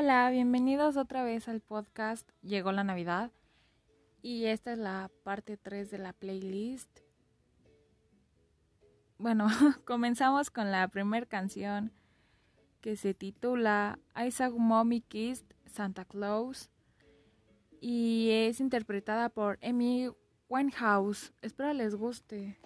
Hola, bienvenidos otra vez al podcast Llegó la Navidad y esta es la parte 3 de la playlist. Bueno, comenzamos con la primera canción que se titula Isaac Mommy Kissed Santa Claus y es interpretada por Amy Winehouse. Espero les guste.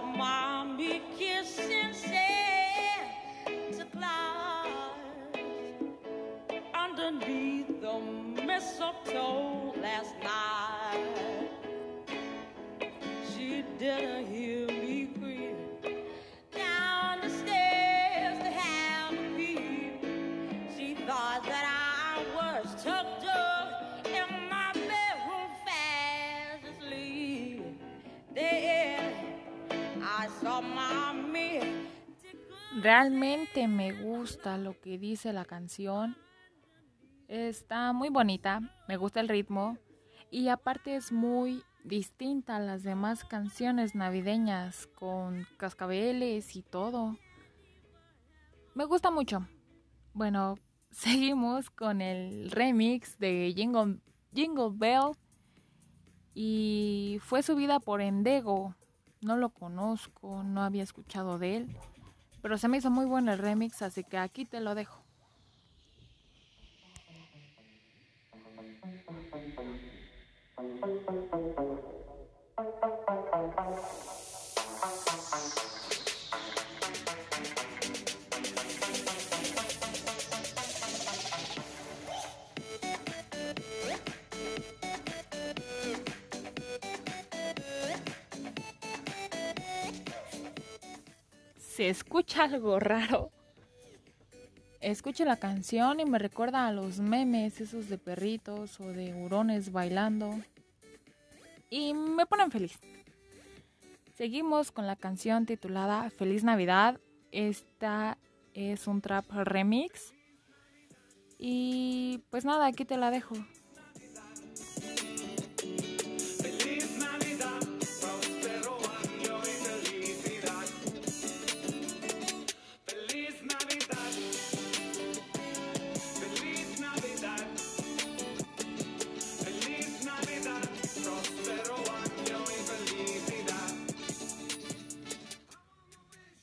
mommy kissing Santa Claus underneath the mistletoe last night. She didn't hear Realmente me gusta lo que dice la canción. Está muy bonita, me gusta el ritmo y aparte es muy distinta a las demás canciones navideñas con cascabeles y todo. Me gusta mucho. Bueno, seguimos con el remix de Jingle, Jingle Bell y fue subida por Endego. No lo conozco, no había escuchado de él, pero se me hizo muy bueno el remix, así que aquí te lo dejo. Se escucha algo raro. Escucho la canción y me recuerda a los memes esos de perritos o de hurones bailando. Y me ponen feliz. Seguimos con la canción titulada Feliz Navidad. Esta es un trap remix. Y pues nada, aquí te la dejo.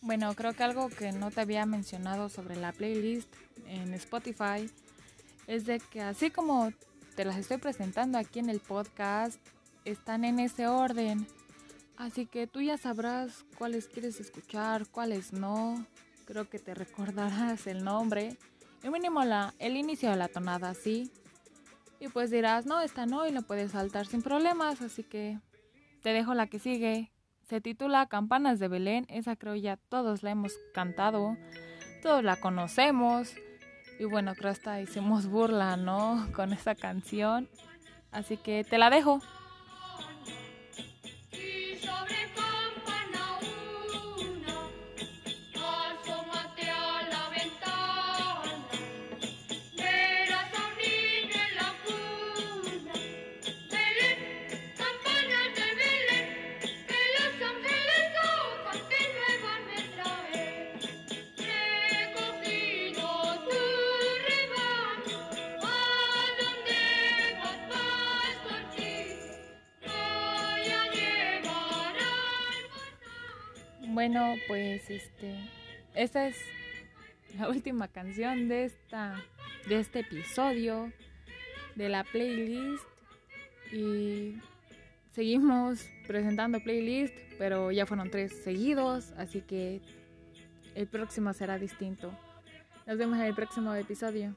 Bueno, creo que algo que no te había mencionado sobre la playlist en Spotify es de que así como te las estoy presentando aquí en el podcast, están en ese orden. Así que tú ya sabrás cuáles quieres escuchar, cuáles no. Creo que te recordarás el nombre. Y mínimo la, el inicio de la tonada, sí. Y pues dirás, no, esta no, y lo puedes saltar sin problemas. Así que te dejo la que sigue, se titula Campanas de Belén, esa creo ya todos la hemos cantado, todos la conocemos. Y bueno, creo hasta hicimos burla, ¿no? Con esa canción. Así que te la dejo. Bueno, pues este esta es la última canción de esta de este episodio de la playlist y seguimos presentando playlist, pero ya fueron tres seguidos, así que el próximo será distinto. Nos vemos en el próximo episodio.